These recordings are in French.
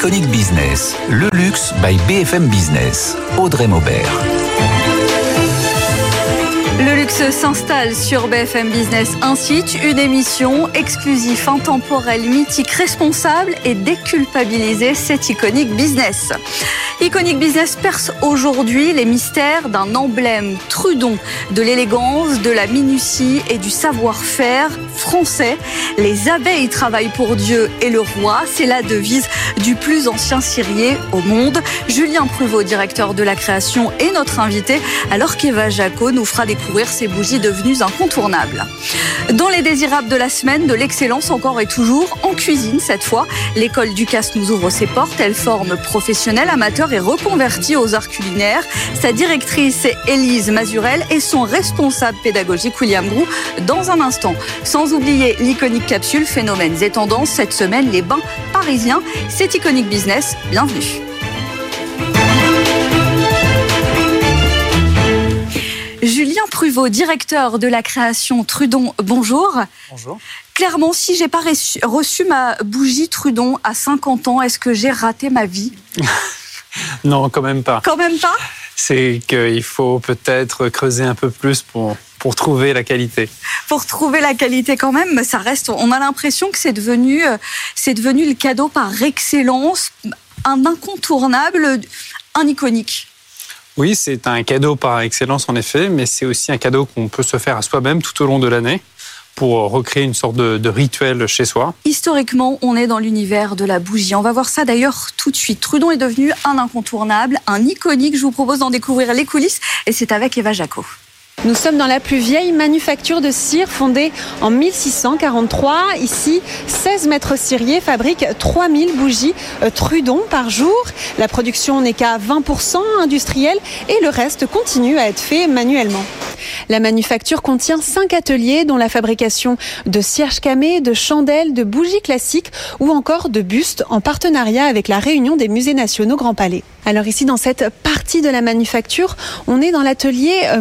Iconic Business, le luxe by BFM Business. Audrey Maubert. Luxe s'installe sur BFM Business Incite, une émission exclusive, intemporelle, mythique, responsable et déculpabilisée. C'est Iconic Business. Iconic Business perce aujourd'hui les mystères d'un emblème Trudon, de l'élégance, de la minutie et du savoir-faire français. Les abeilles travaillent pour Dieu et le roi. C'est la devise du plus ancien cirier au monde. Julien Pruvot, directeur de la création, est notre invité, alors qu'Eva Jaco nous fera découvrir bougies devenues incontournables. Dans les désirables de la semaine, de l'excellence encore et toujours, en cuisine cette fois, l'école Ducasse nous ouvre ses portes. Elle forme professionnels, amateurs et reconvertis aux arts culinaires. Sa directrice est Élise Mazurel et son responsable pédagogique William Grou dans un instant. Sans oublier l'iconique capsule Phénomènes et tendances. Cette semaine, les bains parisiens. C'est Iconic Business. Bienvenue. Pruvot, directeur de la création Trudon, bonjour. Bonjour. Clairement, si j'ai pas reçu, ma bougie Trudon à 50 ans, est-ce que j'ai raté ma vie Non, quand même pas. Quand même pas C'est qu'il faut peut-être creuser un peu plus pour, pour trouver la qualité. Pour trouver la qualité quand même, ça reste. On a l'impression que c'est devenu, euh, c'est devenu le cadeau par excellence, un incontournable, un iconique. Oui, c'est un cadeau par excellence en effet, mais c'est aussi un cadeau qu'on peut se faire à soi-même tout au long de l'année pour recréer une sorte de, rituel chez soi. Historiquement, on est dans l'univers de la bougie. On va voir ça d'ailleurs tout de suite. Trudon est devenu un incontournable, un iconique. Je vous propose d'en découvrir les coulisses et c'est avec Eva Jaco. Nous sommes dans la plus vieille manufacture de cire fondée en 1643. Ici, 16 maîtres ciriers fabriquent 3000 bougies euh, Trudon par jour. La production n'est qu'à 20% industrielle et le reste continue à être fait manuellement. La manufacture contient cinq ateliers dont la fabrication de cierges camés, de chandelles, de bougies classiques ou encore de bustes en partenariat avec la réunion des musées nationaux Grand Palais. Alors ici, dans cette partie de la manufacture, on est dans l'atelier euh,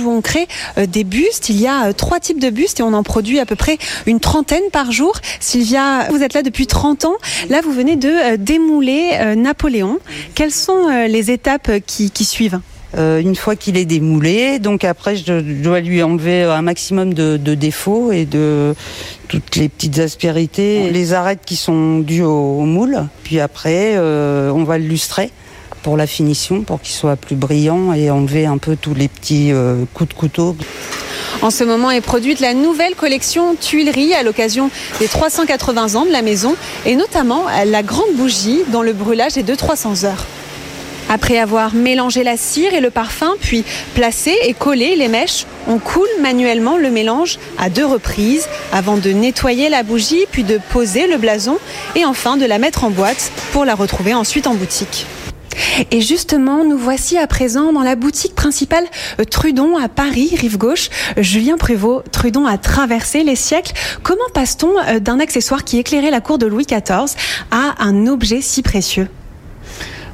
où on crée euh, des bustes. Il y a euh, trois types de bustes et on en produit à peu près une trentaine par jour. Sylvia, vous êtes là depuis 30 ans. Là, vous venez de démouler Napoléon. Quelles sont les étapes qui, suivent? Une fois qu'il est démoulé. Donc après, je dois lui enlever un maximum de, défauts et de toutes les petites aspérités, les arêtes qui sont dues au, moule. Puis après, on va le lustrer pour la finition, pour qu'il soit plus brillant et enlever un peu tous les petits euh, coups de couteau. En ce moment est produite la nouvelle collection Tuileries à l'occasion des 380 ans de la maison et notamment la grande bougie dont le brûlage est de 300 heures. Après avoir mélangé la cire et le parfum, puis placé et collé les mèches, on coule manuellement le mélange à deux reprises avant de nettoyer la bougie, puis de poser le blason et enfin de la mettre en boîte pour la retrouver ensuite en boutique. Et justement, nous voici à présent dans la boutique principale euh, Trudon à Paris, rive gauche. Julien Prévost, Trudon a traversé les siècles. Comment passe-t-on euh, d'un accessoire qui éclairait la cour de Louis XIV à un objet si précieux?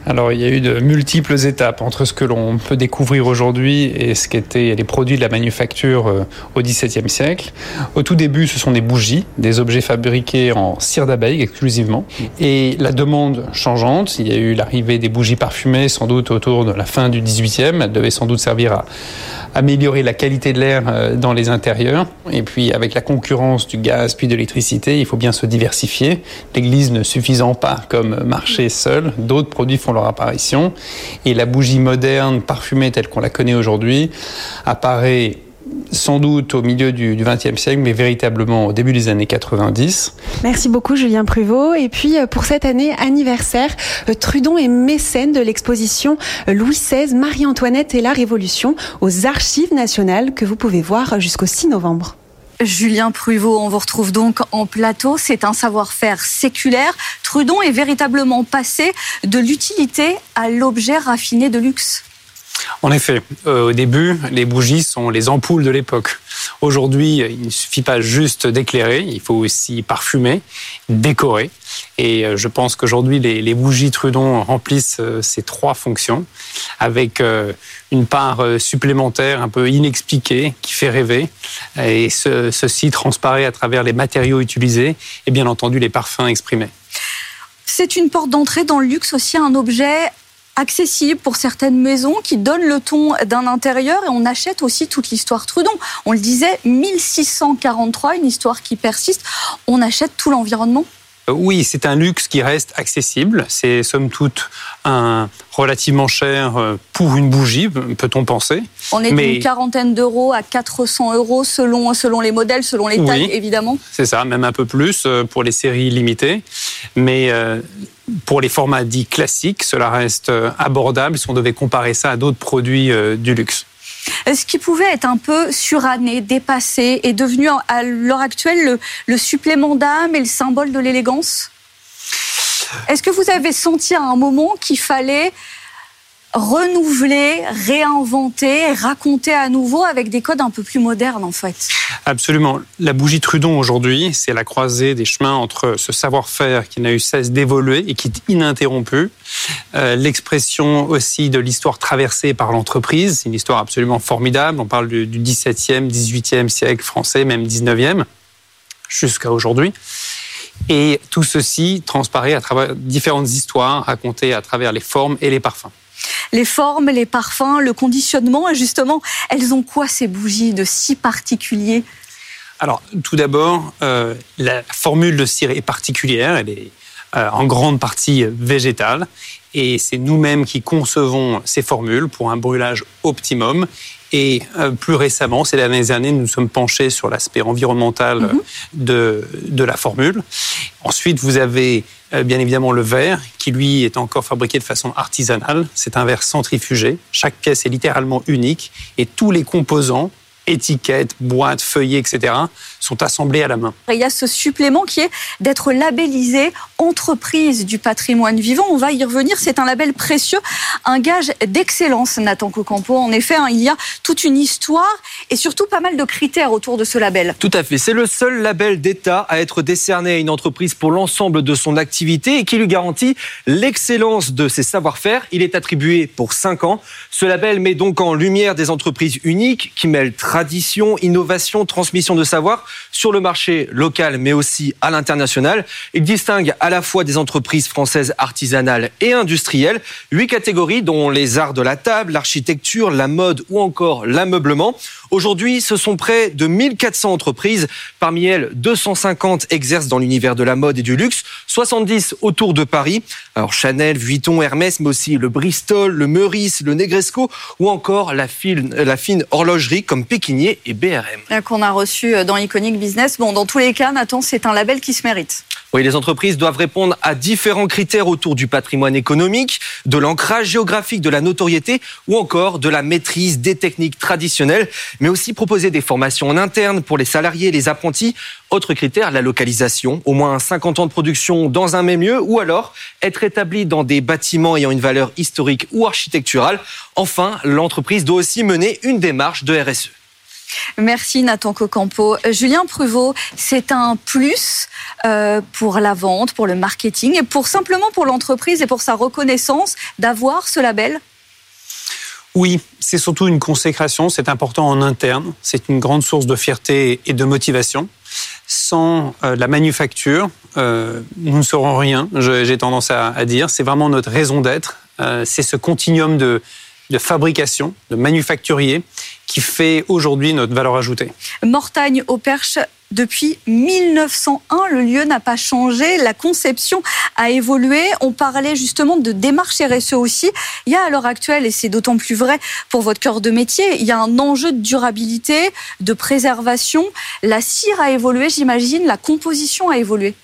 Alors il y a eu de multiples étapes entre ce que l'on peut découvrir aujourd'hui et ce qu'étaient les produits de la manufacture euh, au XVIIe siècle. Au tout début, ce sont des bougies, des objets fabriqués en cire d'abeille exclusivement. Et la demande changeante, il y a eu l'arrivée des bougies parfumées sans doute autour de la fin du XVIIIe. Elles devaient sans doute servir à améliorer la qualité de l'air euh, dans les intérieurs. Et puis avec la concurrence du gaz puis de l'électricité, il faut bien se diversifier. L'église ne suffisant pas comme marché seul, d'autres produits font leur apparition. Et la bougie moderne, parfumée telle qu'on la connaît aujourd'hui, apparaît sans doute au milieu du XXe siècle, mais véritablement au début des années 90. Merci beaucoup Julien Pruvot. Et puis euh, pour cette année anniversaire, euh, Trudon est mécène de l'exposition euh, Louis XVI, Marie-Antoinette et la Révolution aux Archives nationales que vous pouvez voir jusqu'au 6 novembre. Julien Pruvot, on vous retrouve donc en plateau. C'est un savoir-faire séculaire. Trudon est véritablement passé de l'utilité à l'objet raffiné de luxe. En effet, euh, au début, les bougies sont les ampoules de l'époque. Aujourd'hui, il ne suffit pas juste d'éclairer, il faut aussi parfumer, décorer. Et euh, je pense qu'aujourd'hui, les, bougies Trudon remplissent euh, ces trois fonctions avec une part supplémentaire un peu inexpliquée qui fait rêver. Et ceci transparaît à travers les matériaux utilisés et bien entendu les parfums exprimés. C'est une porte d'entrée dans le luxe aussi, un objet accessible pour certaines maisons qui donne le ton d'un intérieur et on achète aussi toute l'histoire Trudon. On le disait, 1643, une histoire qui persiste. On achète tout l'environnement euh, oui, c'est un luxe qui reste accessible. C'est somme toute un relativement cher euh, pour une bougie, peut-on penser. On est d'une quarantaine d'euros à 400 euros selon, selon les modèles, selon les tailles, évidemment. C'est ça, même un peu plus euh, pour les séries limitées. Mais pour les formats dits classiques, cela reste abordable si on devait comparer ça à d'autres produits du luxe. Ce qui pouvait être un peu suranné, dépassé, est devenu à l'heure actuelle le, supplément d'âme et le symbole de l'élégance? Est-ce que vous avez senti à un moment qu'il fallait renouveler, réinventer, raconter à nouveau avec des codes un peu plus modernes en fait. Absolument. La bougie Trudon aujourd'hui, c'est la croisée des chemins entre ce savoir-faire qui n'a eu cesse d'évoluer et qui est ininterrompu, euh, l'expression aussi de l'histoire traversée par l'entreprise, c'est une histoire absolument formidable, on parle du, du 17e, 18e siècle français, même 19e, jusqu'à aujourd'hui. Et tout ceci transparaît à travers différentes histoires racontées à travers les formes et les parfums les formes, les parfums, le conditionnement. justement, elles ont quoi ces bougies de si particulier? Alors, tout d'abord, euh, la formule de cire est particulière. Elle est euh, en grande partie végétale. Et c'est nous-mêmes qui concevons ces formules pour un brûlage optimum. Et euh, plus récemment, ces dernières années, nous nous sommes penchés sur l'aspect environnemental mhm. de, de la formule. Ensuite, vous avez euh, bien évidemment le verre, qui lui est encore fabriqué de façon artisanale. C'est un verre centrifugé. Chaque pièce est littéralement unique et tous les composants étiquettes, boîtes, feuillets, etc., sont assemblés à la main. Il y a ce supplément qui est d'être labellisé entreprise du patrimoine vivant. On va y revenir. C'est un label précieux, un gage d'excellence, Nathan Cocampo. En effet, hein, il y a toute une histoire et surtout pas mal de critères autour de ce label. Tout à fait. C'est le seul label d'État à être décerné à une entreprise pour l'ensemble de son activité et qui lui garantit l'excellence de ses savoir-faire. Il est attribué pour 5 ans. Ce label met donc en lumière des entreprises uniques qui mêlent tradition, innovation, transmission de savoir sur le marché local mais aussi à l'international. Il distingue à la fois des entreprises françaises artisanales et industrielles, huit catégories dont les arts de la table, l'architecture, la mode ou encore l'ameublement. Aujourd'hui, ce sont près de 1400 entreprises. Parmi elles, 250 exercent dans l'univers de la mode et du luxe, 70 autour de Paris. Alors Chanel, Vuitton, Hermès, mais aussi le Bristol, le Meurice, le Negresco ou encore la fine, horlogerie comme Pékin et BRM. Qu'on a reçu euh, dans Iconic Business. Bon, dans tous les cas, Nathan, c'est un label qui se mérite. Oui, les entreprises doivent répondre à différents critères autour du patrimoine économique, de l'ancrage géographique, de la notoriété ou encore de la maîtrise des techniques traditionnelles, mais aussi proposer des formations en interne pour les salariés et les apprentis. Autre critère, la localisation, au moins 50 ans de production dans un même lieu ou alors être établi dans des bâtiments ayant une valeur historique ou architecturale. Enfin, l'entreprise doit aussi mener une démarche de RSE. Merci Nathan Cocampo. Euh, Julien Pruvot, c'est un plus euh, pour la vente, pour le marketing et pour simplement pour l'entreprise et pour sa reconnaissance d'avoir ce label? Oui, c'est surtout une consécration, c'est important en interne, c'est une grande source de fierté et de motivation. Sans euh, la manufacture, nous ne serons rien, j'ai tendance à, dire. C'est vraiment notre raison d'être. c'est ce continuum de, de fabrication, de manufacturier, qui fait aujourd'hui notre valeur ajoutée. Mortagne au Perche, depuis 1901, le lieu n'a pas changé, la conception a évolué. On parlait justement de démarche RSE aussi. Il y a à l'heure actuelle, et c'est d'autant plus vrai pour votre cœur de métier, il y a un enjeu de durabilité, de préservation. La cire a évolué, j'imagine, la composition a évolué.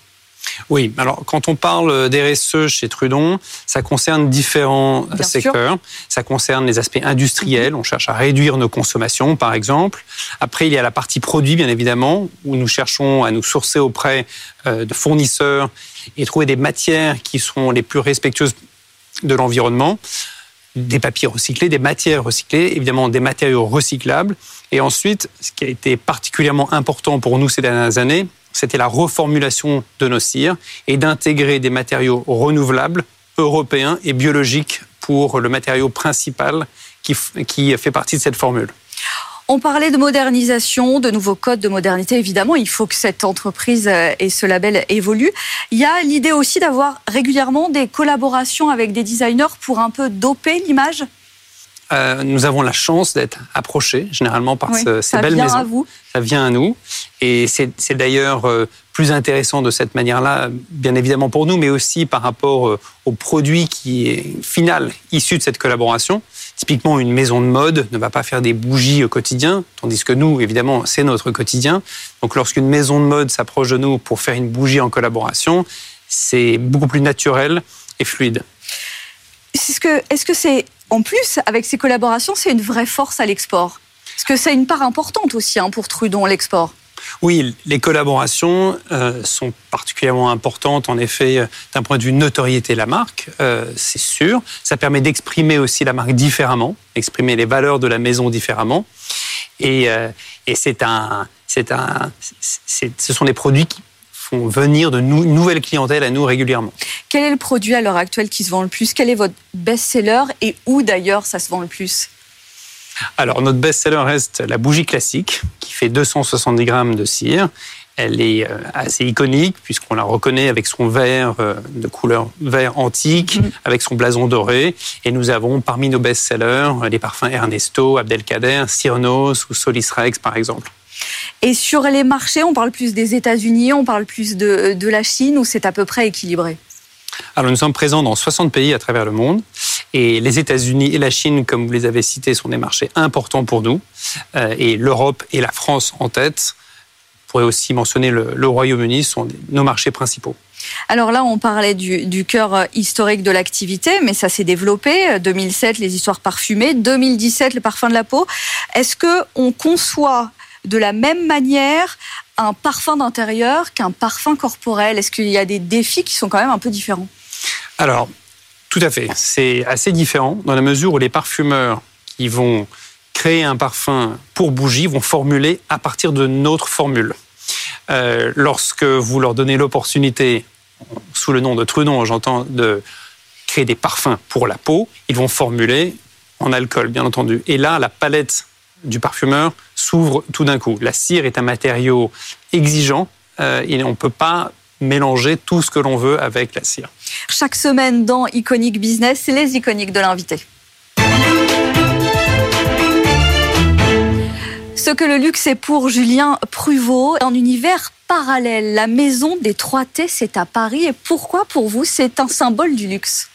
Oui, alors quand on parle d'RSE chez Trudon, ça concerne différents secteurs. Ça concerne les aspects industriels, on cherche à réduire nos consommations par exemple. Après, il y a la partie produit bien évidemment, où nous cherchons à nous sourcer auprès euh, de fournisseurs et trouver des matières qui sont les plus respectueuses de l'environnement des papiers recyclés, des matières recyclées, évidemment des matériaux recyclables. Et ensuite, ce qui a été particulièrement important pour nous ces dernières années, c'était la reformulation de nos cires et d'intégrer des matériaux renouvelables, européens et biologiques pour le matériau principal qui, qui fait partie de cette formule. On parlait de modernisation, de nouveaux codes de modernité. Évidemment, il faut que cette entreprise euh, et ce label évoluent. Il y a l'idée aussi d'avoir régulièrement des collaborations avec des designers pour un peu doper l'image. Euh, nous avons la chance d'être approchés généralement par Oui, ce- ces ça belles vient maisons. à vous. Ça vient à nous. Et c'est c'est d'ailleurs euh, plus intéressant de cette manière-là, bien évidemment pour nous, mais aussi par rapport euh, au produit qui est final issu de cette collaboration. Typiquement, une maison de mode ne va pas faire des bougies au quotidien, tandis que nous, évidemment, c'est notre quotidien. Donc lorsqu'une maison de mode s'approche de nous pour faire une bougie en collaboration, c'est beaucoup plus naturel et fluide. Est-ce que c'est en plus avec ces collaborations, c'est une vraie force à l'export? Parce que c'est une part importante aussi hein, pour Trudon l'export. Oui, les collaborations euh, sont particulièrement importantes, en effet, euh, d'un point de vue notoriété de la marque, euh, c'est sûr. Ça permet d'exprimer aussi la marque différemment, exprimer les valeurs de la maison différemment. Et, c'est un, un, ce sont des produits qui font venir de nou- une nouvelle clientèle à nous régulièrement. Quel est le produit à l'heure actuelle qui se vend le plus? Quel est votre best-seller et où d'ailleurs ça se vend le plus? Alors, notre best-seller reste la bougie classique, qui fait 270 grammes de cire. Elle est euh, assez iconique, puisqu'on la reconnaît avec son verre euh, de couleur vert antique, avec son blason doré. Et nous avons parmi nos best-sellers euh, les parfums Ernesto, Abdelkader, Cyrnos ou Solis Rex, par exemple. Et sur les marchés, on parle plus des États-Unis, on parle plus de, de la Chine, où c'est à peu près équilibré? Alors, nous sommes présents dans 60 pays à travers le monde. Et les États-Unis et la Chine, comme vous les avez cités, sont des marchés importants pour nous. Euh, et l'Europe et la France en tête. On pourrait aussi mentionner le, le Royaume-Uni, sont nos marchés principaux. Alors là, on parlait du, du cœur euh, historique de l'activité, mais ça s'est développé. Euh, 2007, les histoires parfumées. 2017, le parfum de la peau. Est-ce que on conçoit de la même manière un parfum d'intérieur qu'un parfum corporel? Est-ce qu'il y a des défis qui sont quand même un peu différents? Alors, tout à fait. C'est assez différent dans la mesure où les parfumeurs qui vont créer un parfum pour bougie vont formuler à partir de notre formule. Euh, lorsque vous leur donnez l'opportunité, sous le nom de Trudon, j'entends, de créer des parfums pour la peau, ils vont formuler en alcool, bien entendu. Et là, la palette du parfumeur s'ouvre tout d'un coup. La cire est un matériau exigeant euh, et on ne peut pas mélanger tout ce que l'on veut avec la cire. Chaque semaine dans Iconic Business, les iconiques de l'invité. Ce que le luxe est pour Julien Pruvot, un univers parallèle. La maison des 3T, c'est à Paris. Et pourquoi pour vous, c'est un symbole du luxe?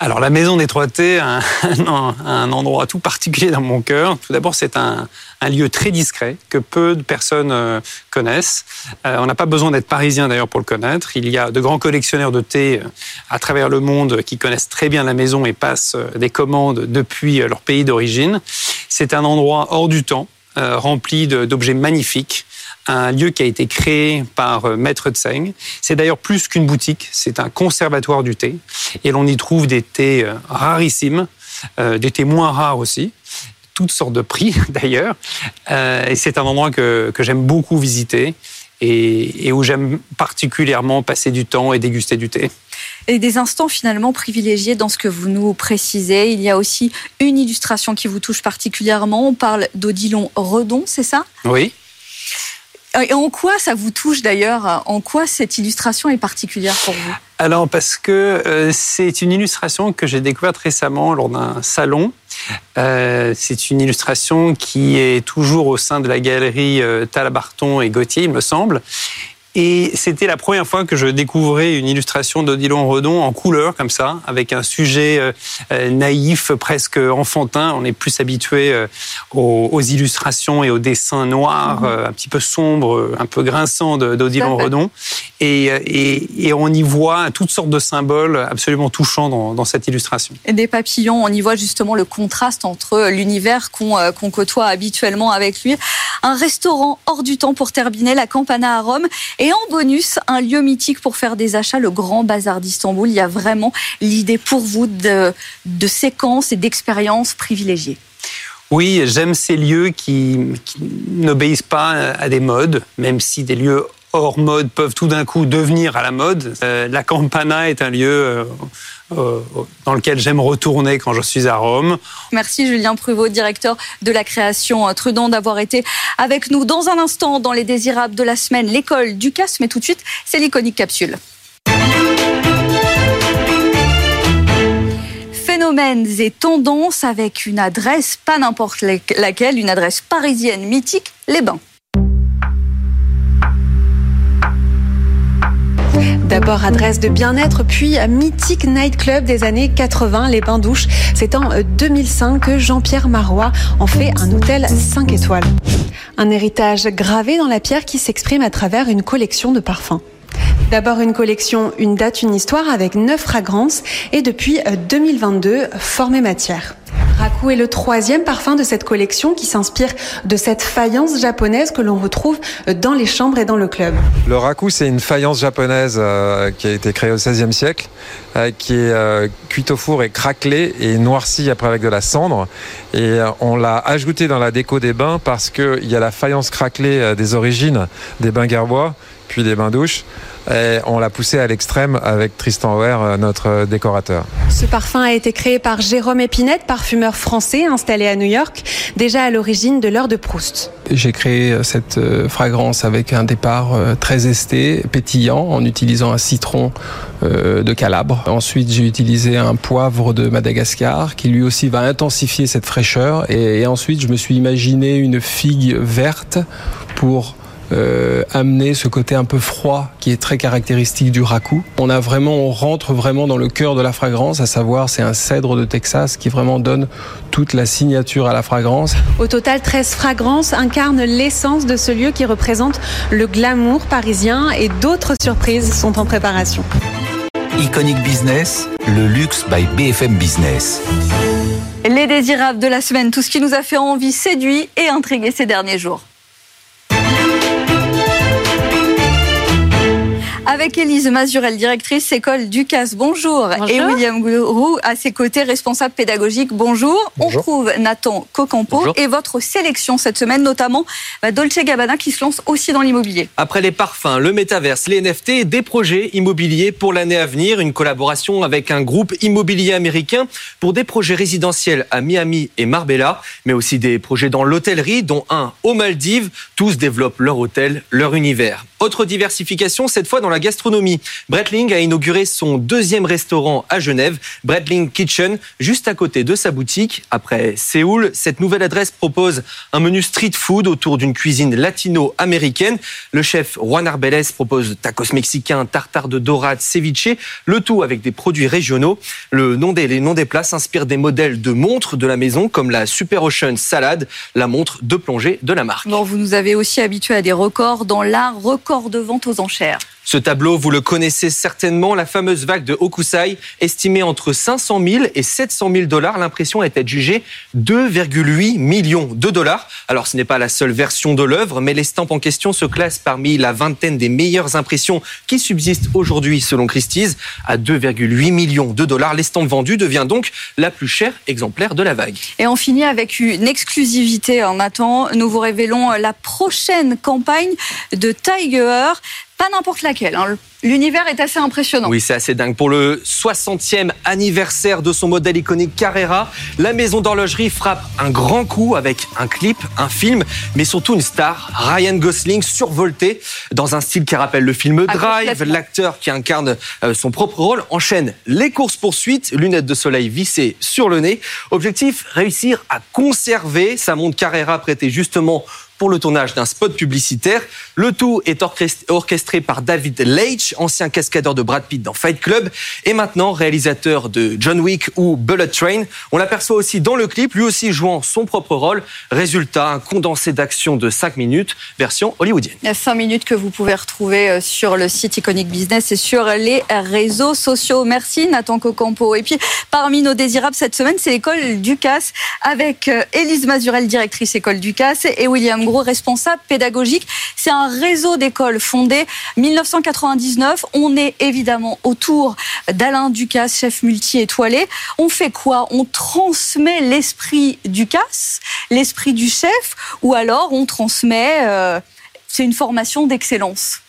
Alors la maison des 3T a un, un endroit tout particulier dans mon cœur. Tout d'abord, c'est un, un lieu très discret que peu de personnes euh, connaissent. Euh, on n'a pas besoin d'être parisien d'ailleurs pour le connaître. Il y a de grands collectionneurs de thé euh, à travers le monde qui connaissent très bien la maison et passent euh, des commandes depuis leur pays d'origine. C'est un endroit hors du temps, euh, rempli d'objets magnifiques un lieu qui a été créé par euh, Maître Tseng. C'est d'ailleurs plus qu'une boutique, c'est un conservatoire du thé. Et l'on y trouve des thés euh, rarissimes, euh, des thés moins rares aussi, toutes sortes de prix d'ailleurs. Et c'est un endroit que, que j'aime beaucoup visiter et, et où j'aime particulièrement passer du temps et déguster du thé. Et des instants finalement privilégiés dans ce que vous nous précisez. Il y a aussi une illustration qui vous touche particulièrement. On parle d'Odilon Redon, c'est ça? Oui. Et en quoi ça vous touche d'ailleurs? En quoi cette illustration est particulière pour vous? Alors parce que euh, c'est une illustration que j'ai découverte récemment lors d'un salon. Euh, c'est une illustration qui est toujours au sein de la galerie euh, Talabarton et Gauthier, il me semble. Et c'était la première fois que je découvrais une illustration d'Odilon Redon en couleur, comme ça, avec un sujet euh, euh, naïf, presque enfantin. On est plus habitué euh, aux, aux illustrations et aux dessins noirs, euh, un petit peu sombres, un peu grinçants d'Odilon. Redon. Et, et, et on y voit toutes sortes de symboles absolument touchants dans, dans cette illustration. Et Des papillons, on y voit justement le contraste entre l'univers qu'on côtoie habituellement avec lui. Un restaurant hors du temps pour terminer, la Campana à Rome. Et en bonus, un lieu mythique pour faire des achats, le Grand Bazar d'Istanbul. Il y a vraiment l'idée pour vous de, séquences et d'expériences privilégiées. Oui, j'aime ces lieux qui n'obéissent pas à des modes, même si des lieux hors mode peuvent tout d'un coup devenir à la mode. la Campana est un lieu dans lequel j'aime retourner quand je suis à Rome. Merci Julien Pruvot, directeur de la création Trudon, d'avoir été avec nous dans un instant dans les désirables de la semaine, l'école du casse. Mais tout de suite, c'est l'iconique capsule. Phénomènes et tendances avec une adresse, pas n'importe laquelle, une adresse parisienne mythique, les bains. D'abord adresse de bien-être, puis mythique nightclub des années 80, les bains douches. C'est en 2005 que Jean-Pierre Marois en fait un hôtel 5 étoiles. Un héritage gravé dans la pierre qui s'exprime à travers une collection de parfums. D'abord une collection Une date, une histoire avec neuf fragrances et depuis 2022, euh, Formé matière. Raku est le troisième parfum de cette collection qui s'inspire de cette faïence japonaise que l'on retrouve euh, dans les chambres et dans le club. Le Raku, c'est une faïence japonaise euh, qui a été créée au XVIe siècle, qui est cuite au four et craquelée et noircie après avec de la cendre. Et on l'a ajouté dans la déco des bains parce qu'il y a la faïence craquelée des origines des bains garbois puis des bains douches. Et on l'a poussé à l'extrême avec Tristan Ware, euh, notre décorateur. Ce parfum a été créé par Jérôme Épinette, parfumeur français installé à New York, déjà à l'origine de l'heure de Proust. J'ai créé euh, cette euh, fragrance avec un départ très esté, pétillant, en utilisant un citron de Calabre. Ensuite, j'ai utilisé un poivre de Madagascar qui lui aussi va intensifier cette fraîcheur. Et ensuite, je me suis imaginé une figue verte pour euh, amener ce côté un peu froid qui est très caractéristique du raku. On a vraiment, on rentre vraiment dans le cœur de la fragrance, à savoir c'est un cèdre de Texas qui vraiment donne toute la signature à la fragrance. Au total, 13 fragrances incarnent l'essence de ce lieu qui représente le glamour parisien et d'autres surprises sont en préparation. Iconic Business, le luxe by BFM Business. Les désirables de la semaine, tout ce qui nous a fait envie, séduit et intrigué ces derniers jours. Avec Élise Mazurel, directrice école Ducasse. Bonjour. Et William Gourou, à ses côtés, responsable pédagogique. Bonjour. On trouve Nathan Cocampo et votre sélection cette semaine, notamment bah, Dolce Gabbana qui se lance aussi dans l'immobilier. Après les parfums, le métaverse, les NFT, des projets immobiliers pour l'année à venir, une collaboration avec un groupe immobilier américain pour des projets résidentiels à Miami et Marbella, mais aussi des projets dans l'hôtellerie, dont un aux Maldives. Tous développent leur hôtel, leur univers. Autre diversification, cette fois dans la gastronomie. Breitling a inauguré son deuxième restaurant à Genève, Breitling Kitchen, juste à côté de sa boutique. Après Séoul, cette nouvelle adresse propose un menu street food autour d'une cuisine latino-américaine. Le chef Juan Arbeles propose tacos mexicains, tartare de dorade, ceviche, le tout avec des produits régionaux. Le nom des, les noms des plats s'inspirent des modèles de montres de la maison, comme la Super Ocean Salad, la montre de plongée de la marque. Vous nous avez aussi habitué à des records dans l'art, record de vente aux enchères. Ce tableau, vous le connaissez certainement, la fameuse vague de Hokusai, estimée entre 500 000 et 700 000 dollars. L'impression a été jugée 2,8 millions de dollars. Alors, ce n'est pas la seule version de l'œuvre, mais l'estampe en question se classe parmi la vingtaine des meilleures impressions qui subsistent aujourd'hui, selon Christie's, à 2,8 millions de dollars. L'estampe vendue devient donc la plus chère exemplaire de la vague. Et on finit avec une exclusivité en attendant. Nous vous révélons la prochaine campagne de Tiger pas n'importe laquelle. Hein. L'univers est assez impressionnant. Oui, c'est assez dingue. Pour le 60e anniversaire de son modèle iconique Carrera, la maison d'horlogerie frappe un grand coup avec un clip, un film, mais surtout une star, Ryan Gosling, survolté dans un style qui rappelle le film ah, Drive. L'acteur qui incarne euh, son propre rôle enchaîne les courses-poursuites, lunettes de soleil vissées sur le nez. Objectif, réussir à conserver sa montre Carrera prêtée justement pour le tournage d'un spot publicitaire. Le tout est orchestré par David Leitch, ancien cascadeur de Brad Pitt dans Fight Club et maintenant réalisateur de John Wick ou Bullet Train. On l'aperçoit aussi dans le clip, lui aussi jouant son propre rôle. Résultat, un condensé d'action de 5 minutes, version hollywoodienne. Il y a 5 minutes que vous pouvez retrouver euh, sur le site Iconic Business et sur les réseaux sociaux. Merci Nathan Cocampo. Et puis, parmi nos désirables cette semaine, c'est l'école Ducasse avec euh, Élise Mazurel, directrice école Ducasse, et William gros responsable pédagogique. C'est un réseau d'écoles fondé 1999. On est évidemment autour d'Alain Ducasse, chef multi-étoilé. On fait quoi? On transmet l'esprit Ducasse, l'esprit du chef, ou alors on transmet... Euh, c'est une formation d'excellence?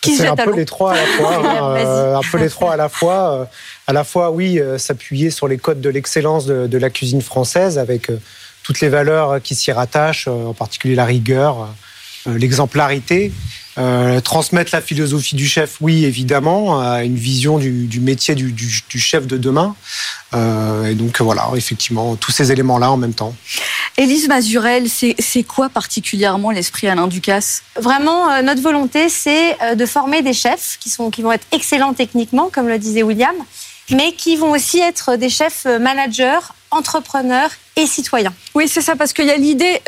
Qui un peu les trois à la fois. Hein, un peu les trois à la fois. à la fois, oui, s'appuyer sur les codes de l'excellence de, de, la cuisine française avec toutes les valeurs qui s'y rattachent, en particulier la rigueur, l'exemplarité. Euh, transmettre la philosophie du chef, oui, évidemment, à une vision du, métier du, chef de demain. Euh, et donc voilà, effectivement, tous ces éléments-là en même temps. Élise Mazurel, c'est quoi particulièrement l'esprit Alain Ducasse? Vraiment, euh, notre volonté, c'est de former des chefs qui, sont, qui vont être excellents techniquement, comme le disait William, mais qui vont aussi être des chefs managers, entrepreneurs et citoyens. Oui, c'est ça, parce qu'il y a l'idée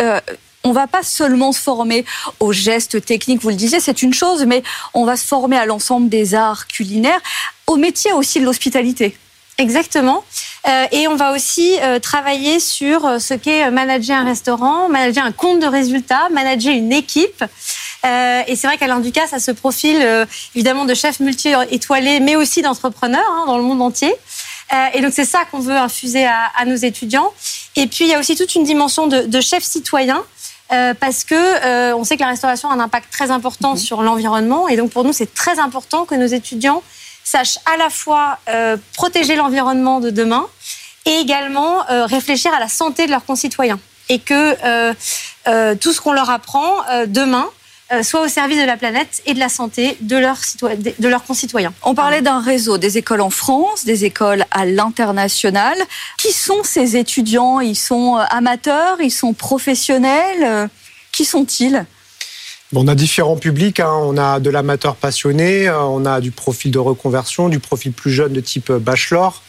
on va pas seulement se former aux gestes techniques, vous le disiez, c'est une chose, mais on va se former à l'ensemble des arts culinaires, au métier aussi de l'hospitalité. Exactement. Euh, et on va aussi euh, travailler sur euh, ce qu'est manager un restaurant, manager un compte de résultats, manager une équipe. et c'est vrai qu'Alain Ducasse a ce profil évidemment de chef multi-étoilé, mais aussi d'entrepreneur hein, dans le monde entier. et donc c'est ça qu'on veut infuser à, nos étudiants. Et puis il y a aussi toute une dimension de, de chef citoyen. Euh, parce que euh, on sait que la restauration a un impact très important mhm. sur l'environnement et donc pour nous c'est très important que nos étudiants sachent à la fois euh, protéger l'environnement de demain et également réfléchir à la santé de leurs concitoyens et que tout ce qu'on leur apprend demain euh, soit au service de la planète et de la santé de leurs, de leurs concitoyens. On parlait d'un réseau, des écoles en France, des écoles à l'international. Qui sont ces étudiants? Ils sont euh, amateurs? Ils sont professionnels? Euh, Qui sont-ils? On a différents publics. Hein. On a de l'amateur passionné, on a du profil de reconversion, du profil plus jeune de type bachelor.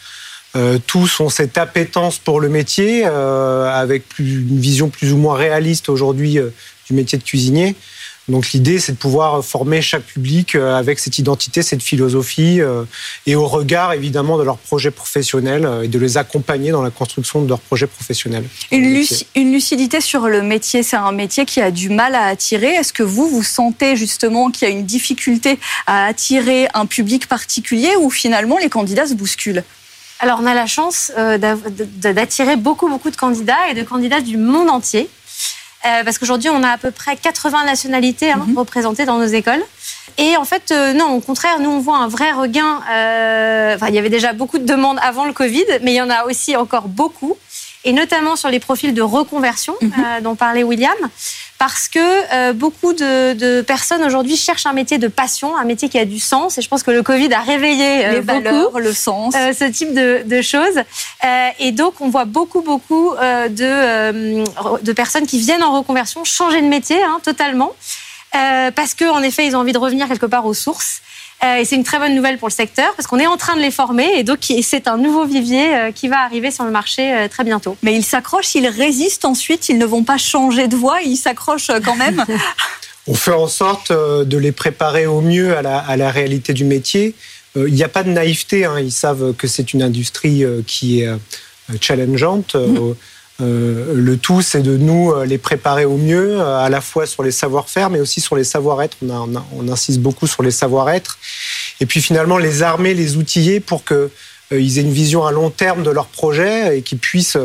tous ont cette appétence pour le métier, avec une vision plus ou moins réaliste aujourd'hui du métier de cuisinier. Donc l'idée, c'est de pouvoir former chaque public euh, avec cette identité, cette philosophie, euh, et au regard évidemment de leur projet professionnel euh, et de les accompagner dans la construction de leur projet professionnel. Une, lucidité sur le métier, c'est un métier qui a du mal à attirer. Est-ce que vous, vous sentez justement qu'il y a une difficulté à attirer un public particulier ou finalement les candidats se bousculent? Alors, on a la chance d'attirer beaucoup, beaucoup de candidats et de candidats du monde entier. Euh, parce qu'aujourd'hui, on a à peu près 80 nationalités hein, mhm. représentées dans nos écoles. Et en fait, euh, non, au contraire, nous, on voit un vrai regain. Euh, enfin, il y avait déjà beaucoup de demandes avant le Covid, mais il y en a aussi encore beaucoup, et notamment sur les profils de reconversion mhm. dont parlait William parce que euh, beaucoup de, personnes aujourd'hui cherchent un métier de passion, un métier qui a du sens. Et je pense que le Covid a réveillé euh, les valeurs, le sens, euh, ce type de, choses. et donc, on voit beaucoup, beaucoup de, de personnes qui viennent en reconversion changer de métier hein, totalement. parce qu'en effet, ils ont envie de revenir quelque part aux sources. Euh, et c'est une très bonne nouvelle pour le secteur parce qu'on est en train de les former et donc c'est un nouveau vivier euh, qui va arriver sur le marché euh, très bientôt. Mais ils s'accrochent, ils résistent ensuite, ils ne vont pas changer de voie, ils s'accrochent quand même. On fait en sorte de les préparer au mieux à la, réalité du métier. Il n'y a pas de naïveté, hein. ils savent que c'est une industrie qui est challengeante. Mm. Euh, le tout, c'est de nous euh, les préparer au mieux, euh, à la fois sur les savoir-faire, mais aussi sur les savoir-être. On, insiste beaucoup sur les savoir-être. Et puis finalement, les armer, les outiller pour qu'ils aient une vision à long terme de leur projet et qu'ils puissent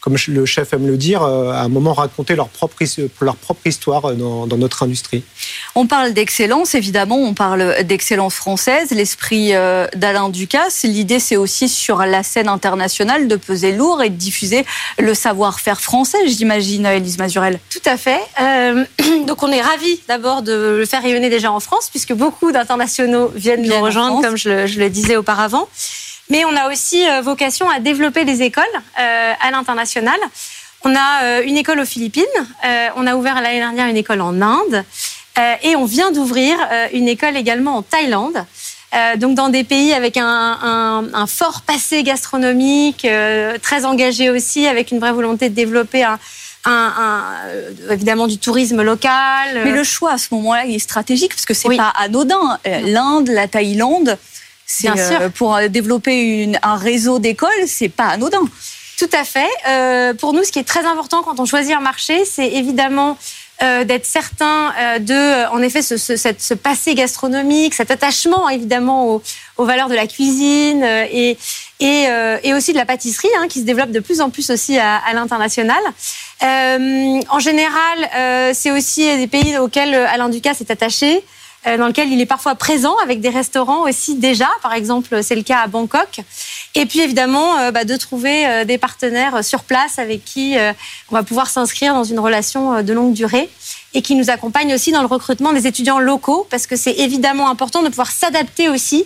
comme le chef aime le dire, euh, à un moment raconter leur propre, leur propre histoire dans, notre industrie. On parle d'excellence, évidemment, on parle d'excellence française, l'esprit euh, d'Alain Ducasse. L'idée, c'est aussi sur la scène internationale de peser lourd et de diffuser le savoir-faire français, j'imagine, Elise Mazurel. Tout à fait. Euh, donc on est ravis d'abord de le faire rayonner déjà en France, puisque beaucoup d'internationaux viennent nous rejoindre, comme je je le disais auparavant mais on a aussi euh, vocation à développer les écoles euh, à l'international. On a euh, une école aux Philippines, on a ouvert l'année dernière une école en Inde, et on vient d'ouvrir une école également en Thaïlande. donc dans des pays avec un, fort passé gastronomique, très engagé aussi, avec une vraie volonté de développer un, évidemment du tourisme local. Mais le choix à ce moment-là est stratégique parce que c'est pas anodin. L'Inde, la Thaïlande, Bien sûr. Euh, pour euh, développer un réseau d'écoles, c'est pas anodin. Tout à fait. Euh, pour nous, ce qui est très important quand on choisit un marché, c'est évidemment d'être certain de, en effet, ce, passé gastronomique, cet attachement évidemment aux, valeurs de la cuisine et, et, aussi de la pâtisserie, hein, qui se développe de plus en plus aussi à, à l'international. en général, c'est aussi des pays auxquels Alain Ducasse est attaché. Dans lequel il est parfois présent avec des restaurants aussi déjà. Par exemple, c'est le cas à Bangkok. Et puis évidemment, bah, de trouver des partenaires sur place avec qui on va pouvoir s'inscrire dans une relation de longue durée et qui nous accompagnent aussi dans le recrutement des étudiants locaux, parce que c'est évidemment important de pouvoir s'adapter aussi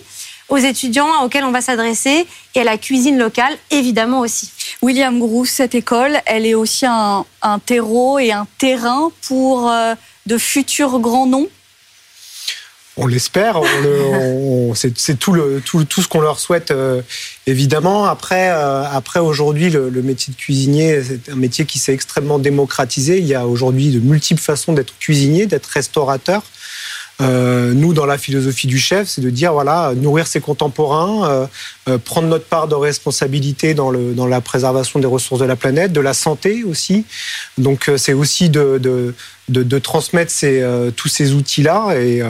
aux étudiants auxquels on va s'adresser et à la cuisine locale, évidemment aussi. William Grous, cette école, elle est aussi un, terreau et un terrain pour euh, de futurs grands noms on l'espère. c'est tout, le, tout, tout, ce qu'on leur souhaite, euh, évidemment. Après, euh, après aujourd'hui, le, métier de cuisinier, c'est un métier qui s'est extrêmement démocratisé. Il y a aujourd'hui de multiples façons d'être cuisinier, d'être restaurateur. Euh, nous, dans la philosophie du chef, c'est de dire voilà, nourrir ses contemporains, prendre notre part de responsabilité dans, le, dans la préservation des ressources de la planète, de la santé aussi. Donc, c'est aussi de, de, de, transmettre ces, tous ces outils-là et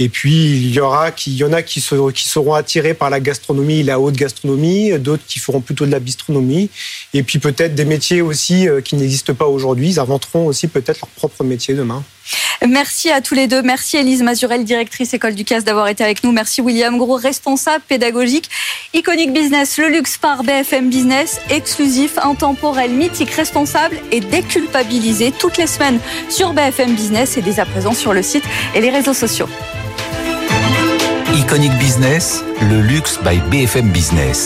et puis, il y, aura, il y en a qui, qui seront attirés par la gastronomie, la haute gastronomie, d'autres qui feront plutôt de la bistronomie. Et puis peut-être des métiers aussi euh, qui n'existent pas aujourd'hui. Ils inventeront aussi peut-être leur propre métier demain. Merci à tous les deux. Merci Elise Mazurel, directrice École du CAS, d'avoir été avec nous. Merci William Gros, responsable pédagogique. Iconic Business, le luxe par BFM Business, exclusif, intemporel, mythique, responsable et déculpabilisé toutes les semaines sur BFM Business et dès à présent sur le site et les réseaux sociaux. Iconic Business, le luxe by BFM Business.